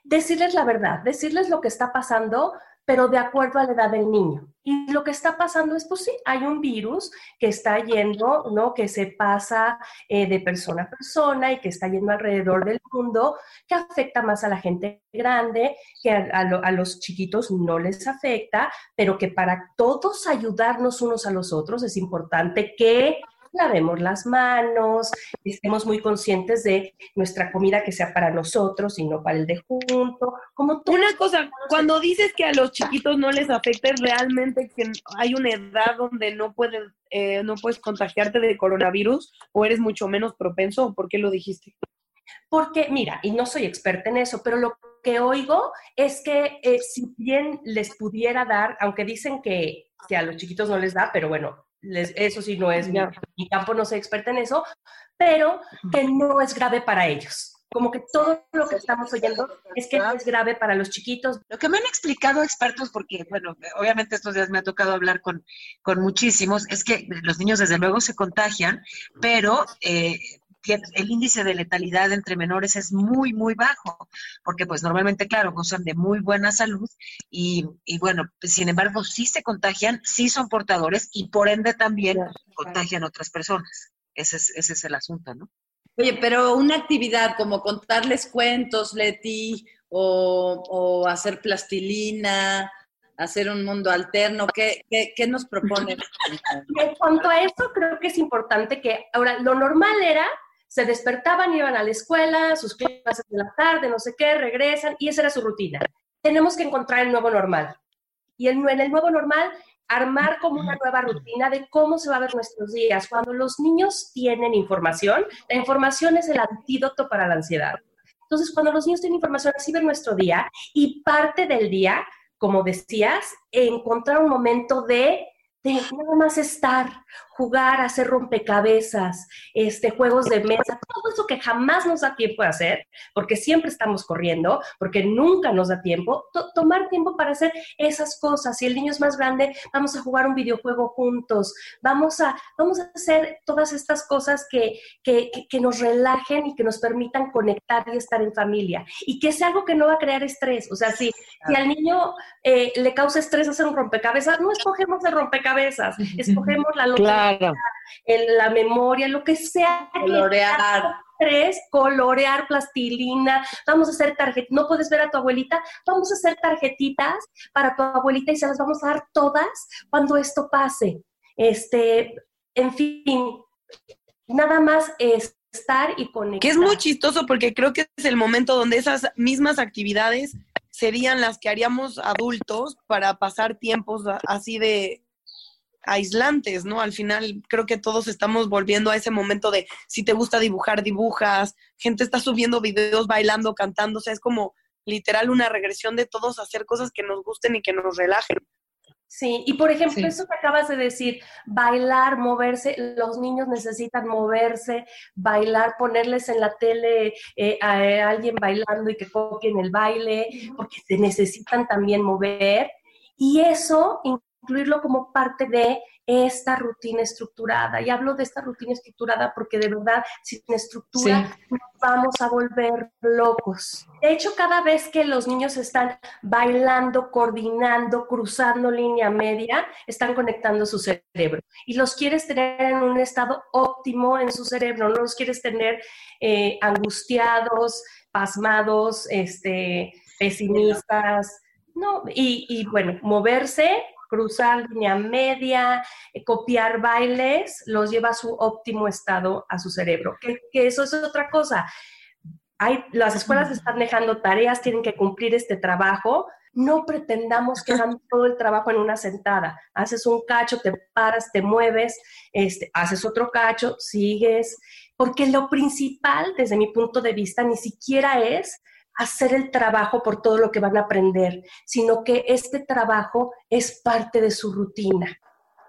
decirles la verdad, decirles lo que está pasando, pero de acuerdo a la edad del niño. Y lo que está pasando es, pues sí, hay un virus que está yendo, ¿no? Que se pasa eh, de persona a persona y que está yendo alrededor del mundo, que afecta más a la gente grande, que a, a lo- a los chiquitos no les afecta, pero que para todos ayudarnos unos a los otros es importante que lavemos las manos, estemos muy conscientes de nuestra comida que sea para nosotros y no para el de junto. Como Una cosa, cuando dices que a los chiquitos no les afecta, ¿es realmente que hay una edad donde no puedes, eh, no puedes contagiarte de coronavirus o eres mucho menos propenso o por qué lo dijiste? Porque, mira, y no soy experta en eso, pero lo que oigo es que eh, si bien les pudiera dar, aunque dicen que, que a los chiquitos no les da, pero bueno, les- eso sí no es mi, mi campo, no soy experta en eso, pero que no es grave para ellos. Como que todo lo que estamos oyendo es que no es grave para los chiquitos. Lo que me han explicado expertos, porque, bueno, obviamente estos días me ha tocado hablar con, con muchísimos, es que los niños desde luego se contagian, pero eh, el índice de letalidad entre menores es muy, muy bajo, porque pues normalmente, claro, gozan de muy buena salud y, y bueno, pues, sin embargo, sí se contagian, sí son portadores y por ende también contagian otras personas. Ese es, ese es el asunto, ¿no? Oye, pero una actividad como contarles cuentos, Leti, o, o hacer plastilina, hacer un mundo alterno, ¿qué, qué, qué nos proponen? En cuanto a eso, creo que es importante que ahora lo normal era, se despertaban, iban a la escuela, sus clases de la tarde, no sé qué, regresan, y esa era su rutina. Tenemos que encontrar el nuevo normal. Y el, en el nuevo normal, armar como una nueva rutina de cómo se va a ver nuestros días. Cuando los niños tienen información, la información es el antídoto para la ansiedad. Entonces, cuando los niños tienen información, así ven nuestro día y parte del día, como decías, encontrar un momento de, de nada más estar, jugar, hacer rompecabezas, este, juegos de mesa, todo eso que jamás nos da tiempo de hacer, porque siempre estamos corriendo, porque nunca nos da tiempo, to- tomar tiempo para hacer esas cosas. Si el niño es más grande, vamos a jugar un videojuego juntos, vamos a, vamos a hacer todas estas cosas que, que, que- nos relajen y que nos permitan conectar y estar en familia. Y que sea algo que no va a crear estrés. O sea, si, si al niño eh, le causa estrés hacer un rompecabezas, no escogemos el rompecabezas, escogemos la lotería, Claro. El- la memoria, lo que sea. Colorear. Estrés, colorear, plastilina, vamos a hacer tarjetitas, no puedes ver a tu abuelita, vamos a hacer tarjetitas para tu abuelita y se las vamos a dar todas cuando esto pase. Este, en fin, nada más es estar y conectar. Que es muy chistoso porque creo que es el momento donde esas mismas actividades serían las que haríamos adultos para pasar tiempos así de aislantes, ¿no? Al final creo que todos estamos volviendo a ese momento de si te gusta dibujar, dibujas, gente está subiendo videos bailando, cantando, o sea, es como literal una regresión de todos a hacer cosas que nos gusten y que nos relajen. Sí, y por ejemplo, eso que acabas de decir, bailar, moverse, los niños necesitan moverse, bailar, ponerles en la tele eh, a, a alguien bailando y que copien el baile, porque se necesitan también mover. Y eso, incluirlo como parte de esta rutina estructurada. Y hablo de esta rutina estructurada porque de verdad, sin estructura, nos vamos a volver locos. De hecho, cada vez que los niños están bailando, coordinando, cruzando línea media, están conectando su cerebro. Y los quieres tener en un estado óptimo en su cerebro, no los quieres tener eh, angustiados, pasmados, este, pesimistas. No, y, y bueno, moverse, cruzar línea media, eh, copiar bailes, los lleva a su óptimo estado, a su cerebro. Que, eso es otra cosa. Hay, las escuelas están dejando tareas, tienen que cumplir este trabajo. No pretendamos que hagan todo el trabajo en una sentada. Haces un cacho, te paras, te mueves, este, haces otro cacho, sigues. Porque lo principal, desde mi punto de vista, ni siquiera es hacer el trabajo por todo lo que van a aprender, sino que este trabajo es parte de su rutina.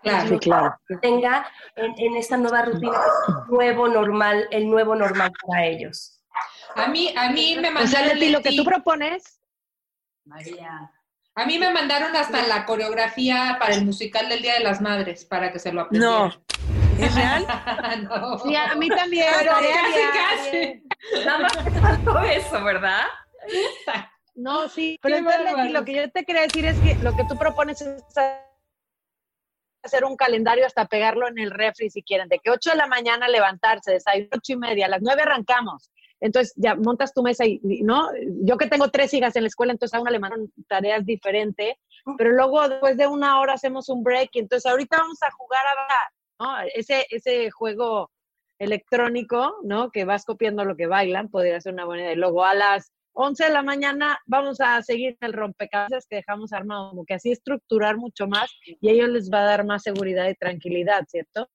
Claro. Sí, claro. Que tenga en, en esta nueva rutina el nuevo normal, el nuevo normal para ellos. A mí, a mí me O sea, mandaron. Leti, lo que tú propones, María. A mí me mandaron hasta la coreografía para el musical del Día de las Madres, para que se lo aprendieran. No. ¿Es real? no. sí, a mí también. Pero estaría casi, bien. casi. Nada más eso, ¿verdad? No, sí, pero entonces, lo que yo te quería decir es que lo que tú propones es hacer un calendario hasta pegarlo en el refri si quieren, de que 8 de la mañana levantarse, desayuno 8 y media, a las 9 arrancamos. Entonces ya montas tu mesa y, y, ¿no? Yo que tengo tres hijas en la escuela, entonces a una le mandan tareas diferentes, pero luego después de una hora hacemos un break y entonces ahorita vamos a jugar a, ¿no? Ese, ese juego electrónico, ¿no? Que vas copiando lo que bailan, podría ser una buena idea. Luego a las 11 de la mañana vamos a seguir el rompecabezas que dejamos armado, como que así estructurar mucho más y a ellos les va a dar más seguridad y tranquilidad, ¿cierto?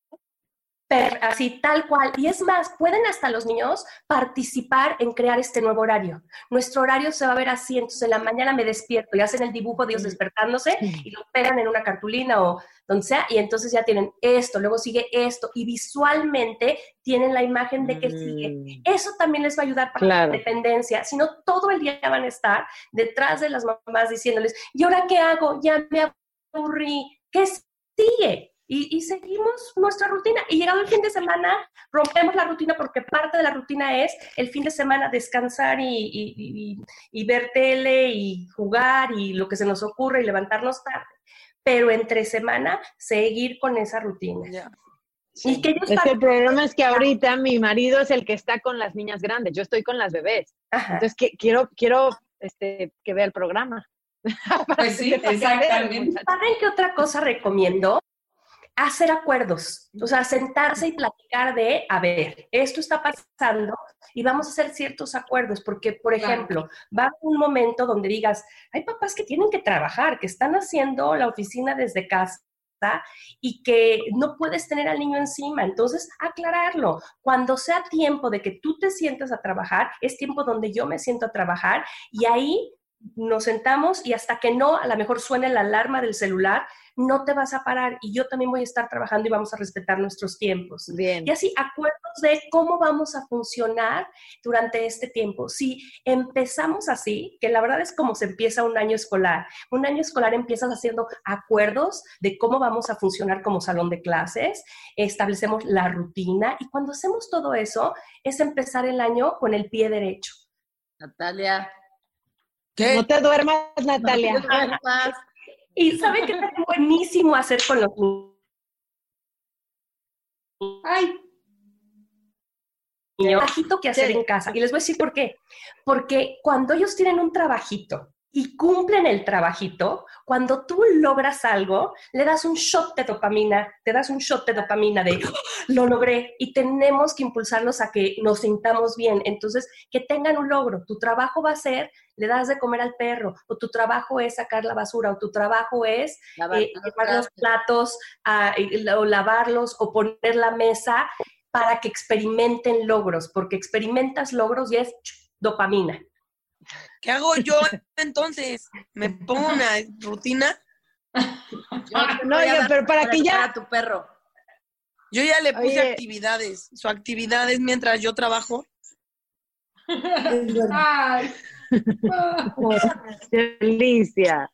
Así tal cual. Y es más, pueden hasta los niños participar en crear este nuevo horario. Nuestro horario se va a ver así, entonces en la mañana me despierto y hacen el dibujo de ellos despertándose y lo pegan en una cartulina o donde sea, y entonces ya tienen esto, luego sigue esto, y visualmente tienen la imagen de que sigue. Eso también les va a ayudar para Claro. la dependencia, si no todo el día van a estar detrás de las mamás diciéndoles, ¿y ahora qué hago? Ya me aburrí, ¿qué sigue? Y, y seguimos nuestra rutina. Y llegado el fin de semana, rompemos la rutina porque parte de la rutina es el fin de semana descansar y, y- y- y ver tele y jugar y lo que se nos ocurre y levantarnos tarde. Pero entre semana, seguir con esa rutina. Y que ellos Es que el problema es que ahorita mi marido es el que está con las niñas grandes, yo estoy con las bebés. Entonces que, quiero, quiero este, que vea el programa. Pues sí, exactamente. ¿Saben qué otra cosa recomiendo? Hacer acuerdos, o sea, sentarse y platicar de, a ver, esto está pasando y vamos a hacer ciertos acuerdos, porque, por ejemplo, va un momento donde digas, hay papás que tienen que trabajar, que están haciendo la oficina desde casa y que no puedes tener al niño encima. Entonces, aclararlo. Cuando sea tiempo de que tú te sientas a trabajar, es tiempo donde yo me siento a trabajar y ahí nos sentamos y hasta que no, a lo mejor suene la alarma del celular, no te vas a parar y yo también voy a estar trabajando y vamos a respetar nuestros tiempos. Bien. Y así, acuerdos de cómo vamos a funcionar durante este tiempo. Si empezamos así, que la verdad es como se empieza un año escolar. Un año escolar empiezas haciendo acuerdos de cómo vamos a funcionar como salón de clases, establecemos la rutina y cuando hacemos todo eso es empezar el año con el pie derecho. Natalia. No te duermas, Natalia. Y ¿saben qué es buenísimo hacer con los niños? Ay. Trabajito que hacer en casa. Y les voy a decir por qué. Porque cuando ellos tienen un trabajito y cumplen el trabajito, cuando tú logras algo, le das un shot de dopamina, te das un shot de dopamina de "Oh, lo logré y tenemos que impulsarlos a que nos sintamos bien. Entonces, que tengan un logro. Tu trabajo va a ser, le das de comer al perro, o tu trabajo es sacar la basura, o tu trabajo es Lavar eh, los llevar los platos, a- o lavarlos, o poner la mesa para que experimenten logros, porque experimentas logros y es dopamina. ¿Qué hago yo entonces? ¿Me pongo una rutina? No, oiga, pero para que ya... tu perro. Yo ya le puse Oye. actividades. Su actividad es mientras yo trabajo. Ay. Qué delicia.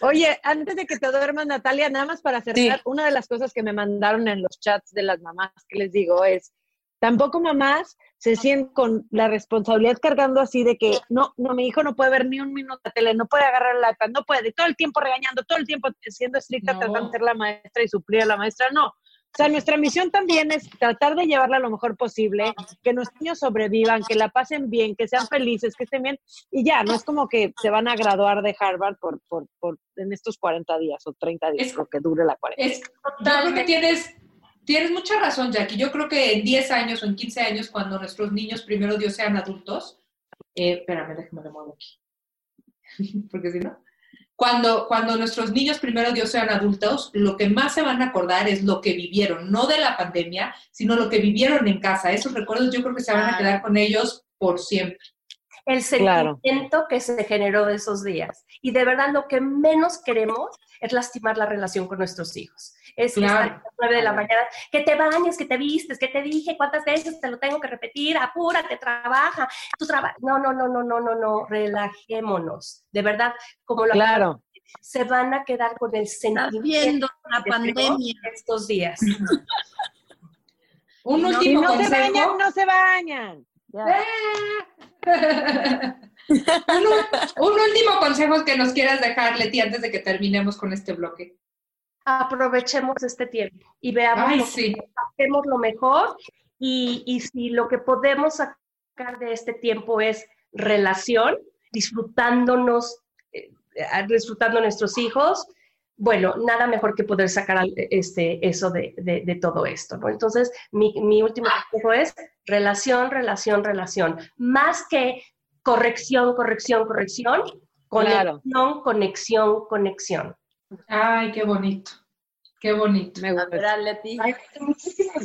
Oye, antes de que te duermas, Natalia, nada más para cerrar, una de las cosas que me mandaron en los chats de las mamás que les digo es, tampoco mamás se sienten con la responsabilidad cargando así de que no, no, mi hijo no puede ver ni un minuto de tele, no puede agarrar la iPad, no puede, todo el tiempo regañando, todo el tiempo siendo estricta, No. tratando de ser la maestra y suplir a la maestra, no. O sea, nuestra misión también es tratar de llevarla lo mejor posible, que nuestros niños sobrevivan, que la pasen bien, que sean felices, que estén bien. Y ya, no es como que se van a graduar de Harvard por, por, por en estos 40 días o 30 días, lo que dure la cuarentena. Es, yo creo que tienes, tienes mucha razón, Jackie. Yo creo que en 10 años o en 15 años, cuando nuestros niños, primero Dios, sean adultos, eh, espérame, déjame lo muevo aquí. Porque si no. Cuando, cuando nuestros niños, primero Dios, sean adultos, lo que más se van a acordar es lo que vivieron, no de la pandemia, sino lo que vivieron en casa. Esos recuerdos yo creo que se van a quedar con ellos por siempre. El Claro. sentimiento que se generó de esos días. Y de verdad lo que menos queremos es lastimar la relación con nuestros hijos. Es Claro. estar a las 9 de la mañana, que te bañes, que te vistes, que te dije cuántas veces te lo tengo que repetir, apúrate, trabaja, tu trabajo. No, no, no, no, no, no, no, relajémonos. De verdad, como lo Claro. se van a quedar con el sentimiento viendo la de pandemia. estos días. Un no- último no se bañan, no se bañan. Un, un último consejo que nos quieras dejar, Leti, antes de que terminemos con este bloque. Aprovechemos este tiempo y veamos Ay, lo sí. que hacemos lo mejor y, y si lo que podemos sacar de este tiempo es relación, disfrutándonos, eh, disfrutando a nuestros hijos, bueno, nada mejor que poder sacar este, eso de, de- de todo esto, ¿no? Entonces, mi, mi último consejo es relación, relación, relación, más que corrección, corrección, corrección, Claro. conexión, conexión, conexión. Ay, qué bonito. Qué bonito. Me gusta. Leti.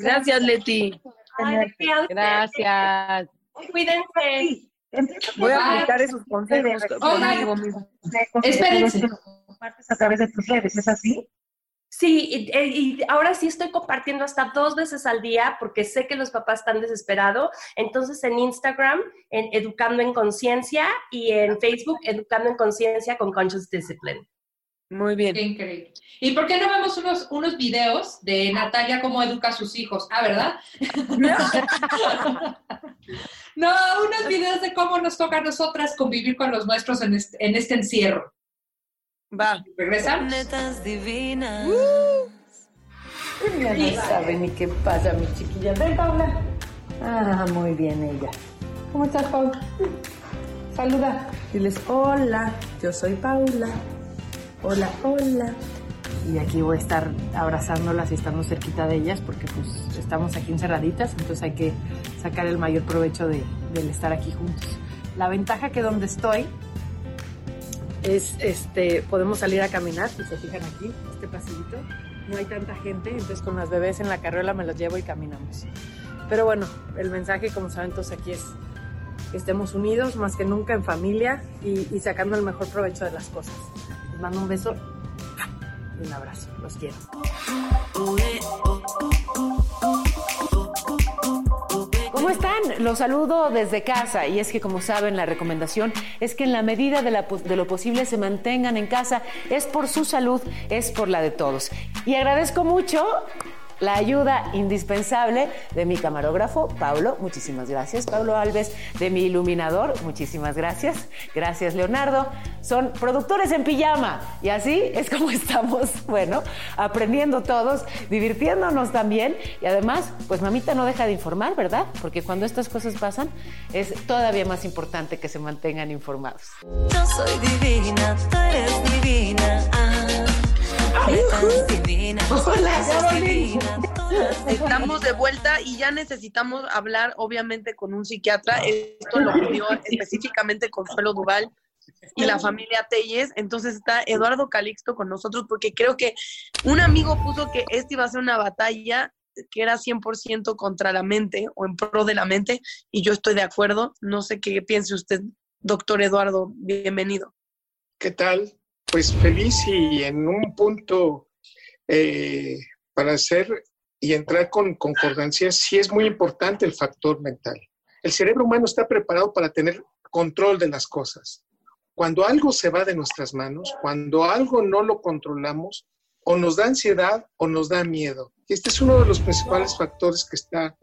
Gracias, Leti. Gracias. Cuídense. Voy a aplicar esos consejos conmigo mismo. Espérense. Compartes a través de tus redes, ¿es así? Sí, y, y ahora sí estoy compartiendo hasta dos veces al día porque sé que los papás están desesperados. Entonces en Instagram, en Educando en Conciencia y en Facebook, Educando en Conciencia con Conscious Discipline. Muy bien. Qué increíble. ¿Y por qué no vemos unos, unos videos de Natalia cómo educa a sus hijos? Ah, ¿verdad? no, unos videos de cómo nos toca a nosotras convivir con los nuestros en este, en este encierro. Va. ¿Regresamos? Netas divinas. No sabe ni qué pasa, mi chiquilla. Ven, Paula. Ah, muy bien ella. ¿Cómo estás, Paula? Saluda. Diles, hola, yo soy Paula. Hola, hola. Y aquí voy a estar abrazándolas y estando cerquita de ellas porque pues estamos aquí encerraditas, entonces hay que sacar el mayor provecho de, del estar aquí juntos. La ventaja que donde estoy es, este, podemos salir a caminar, si se fijan aquí, este pasillito, no hay tanta gente, entonces con las bebés en la carriola me los llevo y caminamos. Pero bueno, el mensaje, como saben todos aquí, es que estemos unidos más que nunca en familia y, y sacando el mejor provecho de las cosas. Mando un beso y un abrazo, los quiero. ¿Cómo están? Los saludo desde casa y es que como saben la recomendación es que en la medida de, de lo posible se mantengan en casa. Es por su salud, es por la de todos. Y agradezco mucho la ayuda indispensable de mi camarógrafo, Paulo. Muchísimas gracias, Pablo Alves, de mi iluminador. Muchísimas gracias. Gracias, Leonardo. Son productores en pijama y así es como estamos, bueno, aprendiendo todos, divirtiéndonos también y además, pues mamita no deja de informar, ¿verdad? Porque cuando estas cosas pasan es todavía más importante que se mantengan informados. Yo soy divina, tú eres divina. Ah, divinas. Hola, Estamos de vuelta y ya necesitamos hablar, obviamente, con un psiquiatra. Esto lo pidió específicamente Consuelo Duval y la familia Telles. Entonces está Eduardo Calixto con nosotros porque creo que un amigo puso que esta iba a ser una batalla que era 100% contra la mente o en pro de la mente y yo estoy de acuerdo. No sé qué piense usted, doctor Eduardo. Bienvenido. ¿Qué tal? Pues feliz y en un punto eh, para hacer y entrar con concordancias, sí es muy importante el factor mental. El cerebro humano está preparado para tener control de las cosas. Cuando algo se va de nuestras manos, cuando algo no lo controlamos, o nos da ansiedad o nos da miedo. Este es uno de los principales factores que está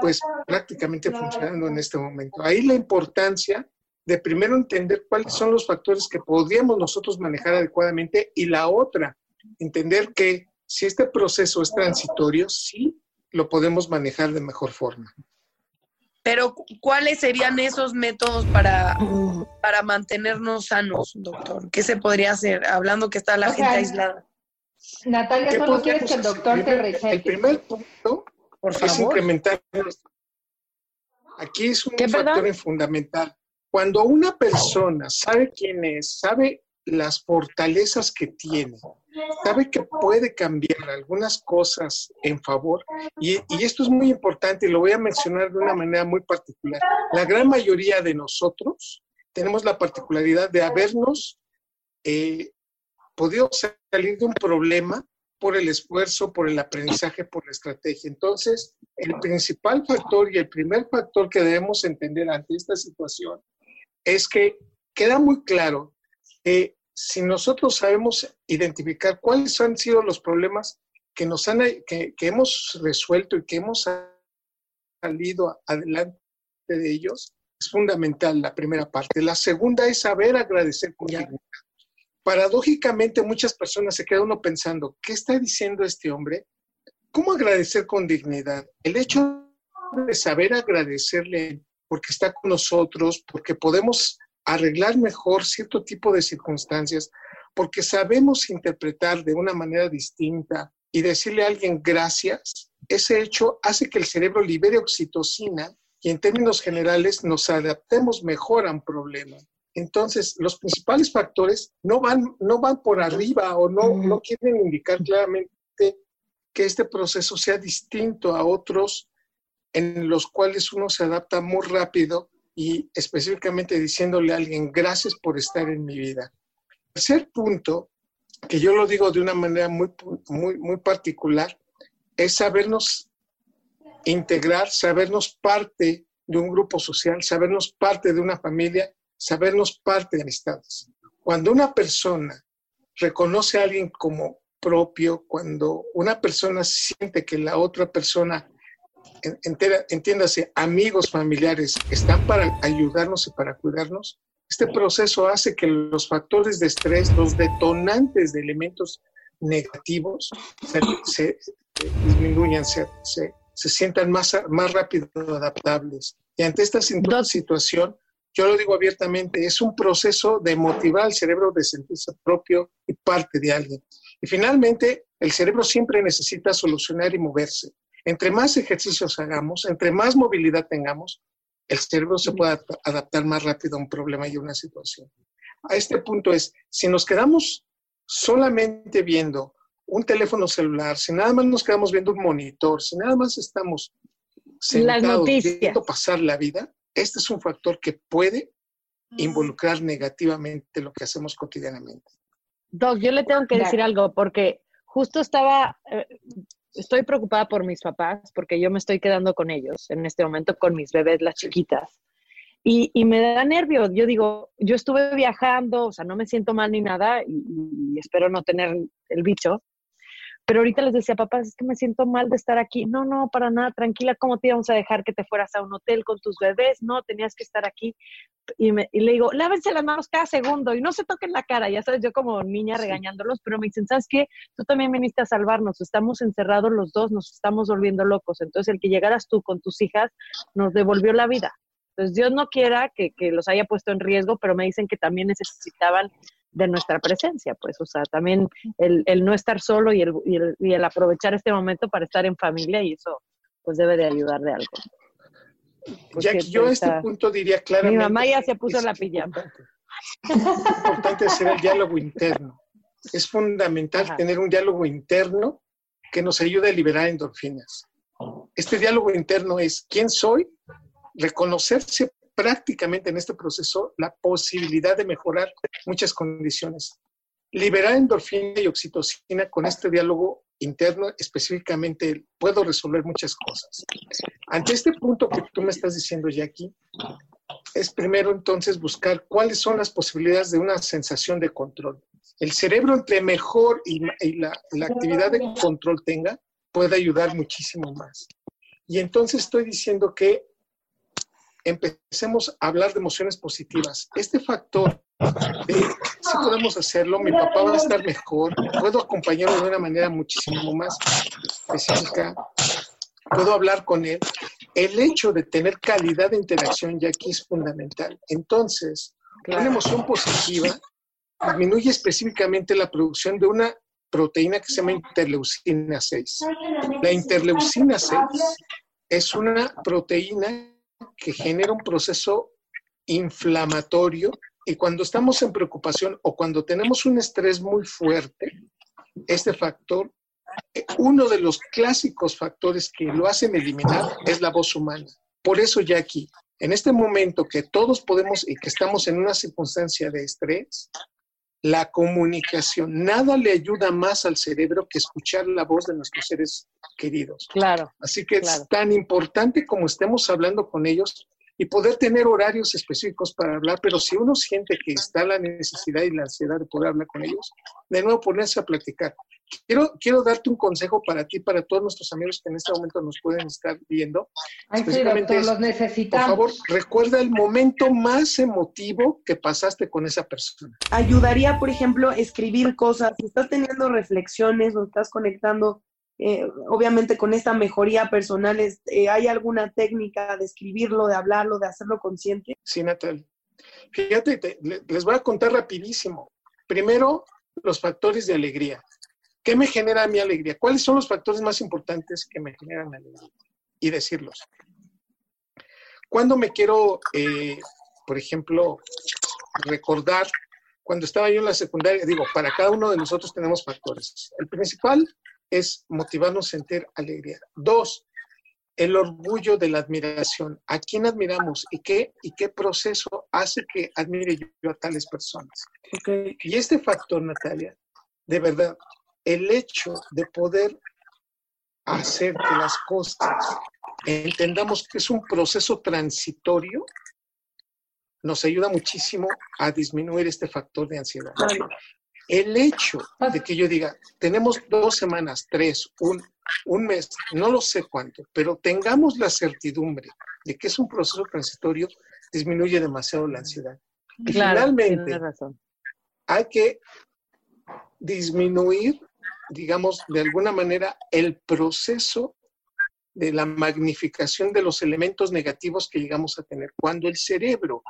pues prácticamente funcionando en este momento. Ahí la importancia de primero entender cuáles son los factores que podríamos nosotros manejar adecuadamente y la otra, entender que si este proceso es transitorio, sí lo podemos manejar de mejor forma. Pero, cu- ¿cuáles serían esos métodos para, para mantenernos sanos, doctor? ¿Qué se podría hacer? Hablando que está la O gente sea, aislada. Natalia, ¿Qué solo quieres que el doctor te hacer? El recete. primer punto Por es favor. incrementar. Aquí es un ¿Qué, factor perdón? fundamental. Cuando una persona sabe quién es, sabe las fortalezas que tiene, sabe que puede cambiar algunas cosas en favor, y, y esto es muy importante lo voy a mencionar de una manera muy particular. La gran mayoría de nosotros tenemos la particularidad de habernos eh, podido salir de un problema por el esfuerzo, por el aprendizaje, por la estrategia. Entonces, el principal factor y el primer factor que debemos entender ante esta situación es que queda muy claro que si nosotros sabemos identificar cuáles han sido los problemas que nos han que, que hemos resuelto y que hemos salido adelante de ellos, es fundamental la primera parte. La segunda es saber agradecer con dignidad. Paradójicamente, muchas personas se quedan uno pensando, ¿qué está diciendo este hombre? ¿Cómo agradecer con dignidad? El hecho de saber agradecerle porque está con nosotros, porque podemos arreglar mejor cierto tipo de circunstancias, porque sabemos interpretar de una manera distinta y decirle a alguien gracias, ese hecho hace que el cerebro libere oxitocina y en términos generales nos adaptemos mejor a un problema. Entonces, los principales factores no van, no van por arriba o no, no quieren indicar claramente que este proceso sea distinto a otros en los cuales uno se adapta muy rápido y específicamente diciéndole a alguien, gracias por estar en mi vida. Tercer punto, que yo lo digo de una manera muy, muy, muy particular, es sabernos integrar, sabernos parte de un grupo social, sabernos parte de una familia, sabernos parte de amistades. Cuando una persona reconoce a alguien como propio, cuando una persona siente que la otra persona entera, entiéndase, amigos, familiares, están para ayudarnos y para cuidarnos, este proceso hace que los factores de estrés, los detonantes de elementos negativos, se, se disminuyan, se, se, se, sientan más, más rápido adaptables. Y ante esta situación, yo lo digo abiertamente, es un proceso de motivar al cerebro de sentirse propio y parte de alguien. Y finalmente, el cerebro siempre necesita solucionar y moverse. Entre más ejercicios hagamos, entre más movilidad tengamos, el cerebro se puede adaptar más rápido a un problema y a una situación. A este punto es, si nos quedamos solamente viendo un teléfono celular, si nada más nos quedamos viendo un monitor, si nada más estamos sentados viendo pasar la vida, este es un factor que puede involucrar negativamente lo que hacemos cotidianamente. Doc, yo le tengo que decir algo porque justo estaba, eh, estoy preocupada por mis papás porque yo me estoy quedando con ellos en este momento, con mis bebés, las chiquitas. Y, me da nervios. Yo digo, yo estuve viajando, o sea, no me siento mal ni nada y espero no tener el bicho, pero ahorita les decía, papá, es que me siento mal de estar aquí. No, no, para nada, tranquila, ¿cómo te íbamos a dejar que te fueras a un hotel con tus bebés? No, tenías que estar aquí. Y, me, y le digo, lávense las manos cada segundo y no se toquen la cara. Ya sabes, yo como niña regañándolos, pero me dicen, ¿sabes qué? Tú también viniste a salvarnos, estamos encerrados los dos, nos estamos volviendo locos. Entonces, el que llegaras tú con tus hijas nos devolvió la vida. Entonces, Dios no quiera que, que los haya puesto en riesgo, pero me dicen que también necesitaban de nuestra presencia, pues, o sea, también el, el no estar solo y el, y el, y, el, aprovechar este momento para estar en familia y eso, pues, debe de ayudar de algo. ya que yo a este punto diría claramente... Mi mamá ya se puso la pijama. Es importante hacer el diálogo interno. Es fundamental Ajá. tener un diálogo interno que nos ayude a liberar endorfinas. Este diálogo interno es quién soy, reconocerse prácticamente en este proceso la posibilidad de mejorar muchas condiciones. Liberar endorfina y oxitocina con este diálogo interno específicamente puedo resolver muchas cosas. Ante este punto que tú me estás diciendo, Jackie, es primero entonces buscar cuáles son las posibilidades de una sensación de control. El cerebro entre mejor y, la actividad de control tenga, puede ayudar muchísimo más. Y entonces estoy diciendo que empecemos a hablar de emociones positivas. Este factor de si podemos hacerlo, mi papá va a estar mejor, puedo acompañarlo de una manera muchísimo más específica, puedo hablar con él. El hecho de tener calidad de interacción ya aquí es fundamental. Entonces, claro. una emoción positiva disminuye específicamente la producción de una proteína que se llama interleucina 6. La interleucina 6 es una proteína que genera un proceso inflamatorio y cuando estamos en preocupación o cuando tenemos un estrés muy fuerte, este factor, uno de los clásicos factores que lo hacen eliminar es la voz humana. Por eso ya aquí, en este momento que todos podemos y que estamos en una circunstancia de estrés, la comunicación, nada le ayuda más al cerebro que escuchar la voz de nuestros seres queridos. Claro. Así que claro. es tan importante como estemos hablando con ellos y poder tener horarios específicos para hablar, pero si uno siente que está la necesidad y la ansiedad de poder hablar con ellos, de nuevo ponerse a platicar. Quiero, quiero darte un consejo para ti, para todos nuestros amigos que en este momento nos pueden estar viendo. Ay, sí, doctor, es, los necesitamos. Por favor, recuerda el momento más emotivo que pasaste con esa persona. Ayudaría, por ejemplo, escribir cosas. Si estás teniendo reflexiones o estás conectando, eh, obviamente, con esta mejoría personal, eh, ¿hay alguna técnica de escribirlo, de hablarlo, de hacerlo consciente? Sí, Natalia. Fíjate, te, les voy a contar rapidísimo. Primero, los factores de alegría. ¿Qué me genera mi alegría? ¿Cuáles son los factores más importantes que me generan alegría? Y decirlos. Cuando me quiero, eh, por ejemplo, recordar, cuando estaba yo en la secundaria, digo, para cada uno de nosotros tenemos factores. El principal es motivarnos a sentir alegría. Dos, el orgullo de la admiración. ¿A quién admiramos y qué, y qué proceso hace que admire yo a tales personas? Y este factor, Natalia, de verdad, el hecho de poder hacer que las cosas entendamos que es un proceso transitorio, nos ayuda muchísimo a disminuir este factor de ansiedad. El hecho de que yo diga, tenemos dos semanas, tres, un, un mes, no lo sé cuánto, pero tengamos la certidumbre de que es un proceso transitorio, disminuye demasiado la ansiedad. Y Claro, finalmente, razón. hay que disminuir, digamos, de alguna manera, el proceso de la magnificación de los elementos negativos que llegamos a tener. Cuando el cerebro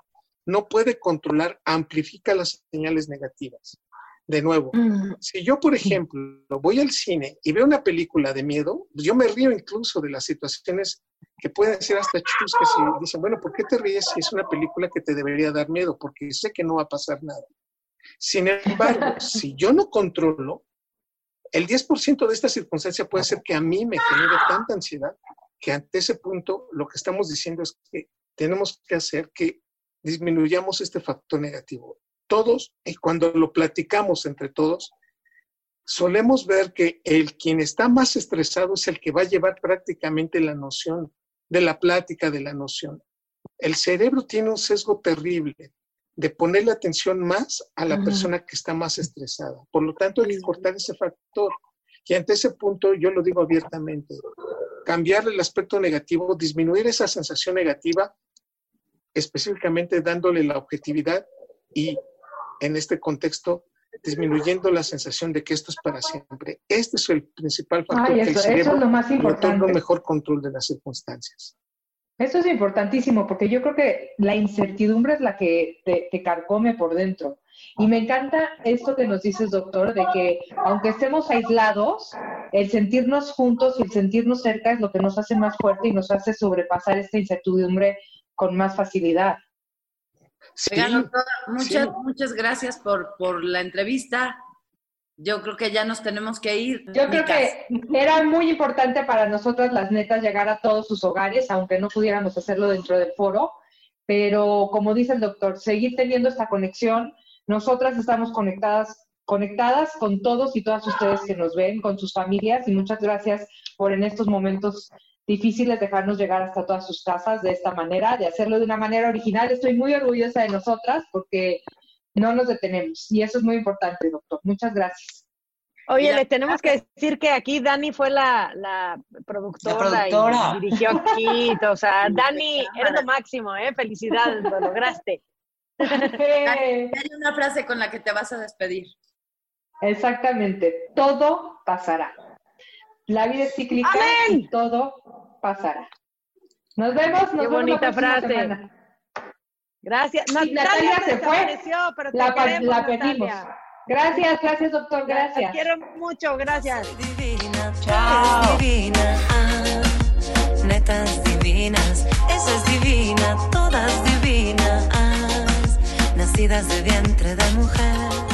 no puede controlar, amplifica las señales negativas. De nuevo, si yo, por ejemplo, voy al cine y veo una película de miedo, pues yo me río incluso de las situaciones que pueden ser hasta chuscas y dicen, bueno, ¿por qué te ríes si es una película que te debería dar miedo? Porque sé que no va a pasar nada. Sin embargo, si yo no controlo, el 10% de esta circunstancia puede ser que a mí me genere tanta ansiedad que ante ese punto lo que estamos diciendo es que tenemos que hacer que disminuyamos este factor negativo. Todos, y cuando lo platicamos entre todos, solemos ver que el quien está más estresado es el que va a llevar prácticamente la noción de la plática, de la noción. El cerebro tiene un sesgo terrible de ponerle atención más a la persona que está más estresada. Por lo tanto, hay que cortar ese factor. Y ante ese punto, yo lo digo abiertamente, cambiar el aspecto negativo, disminuir esa sensación negativa, específicamente dándole la objetividad y en este contexto disminuyendo la sensación de que esto es para siempre. Este es el principal factor Ay, que el eso- eso es cerebro lo más un mejor control de las circunstancias. Eso es importantísimo porque yo creo que la incertidumbre es la que te, te carcome por dentro. Y me encanta esto que nos dices, doctor, de que aunque estemos aislados, el sentirnos juntos y el sentirnos cerca es lo que nos hace más fuerte y nos hace sobrepasar esta incertidumbre con más facilidad. Muchas, muchas gracias por, por la entrevista. Yo creo que ya nos tenemos que ir. Yo creo Micas. que era muy importante para nosotras las netas llegar a todos sus hogares, aunque no pudiéramos hacerlo dentro del foro, pero como dice el doctor, seguir teniendo esta conexión. Nosotras estamos conectadas, conectadas con todos y todas ustedes que nos ven, con sus familias, y muchas gracias por en estos momentos difíciles dejarnos llegar hasta todas sus casas de esta manera, de hacerlo de una manera original. Estoy muy orgullosa de nosotras porque no nos detenemos y eso es muy importante, doctor. Muchas gracias. Oye, le tenemos que decir que aquí Dani fue la, la productora, productora. y dirigió aquí. O sea, Dani, eres lo máximo, ¿eh? Felicidades, lo lograste. Hay una frase con la que te vas a despedir. Exactamente, todo pasará. La vida es cíclica y todo pasará. Nos vemos, nos Qué vemos la bonita frase. semana. Gracias. Y Natalia se fue. pero te La, queremos, la Natalia. perdimos. Gracias, gracias, doctor, Te gracias. quiero mucho, gracias. Chao. divina, ah, netas divinas, esa es divina, todas divinas, nacidas de vientre de mujer.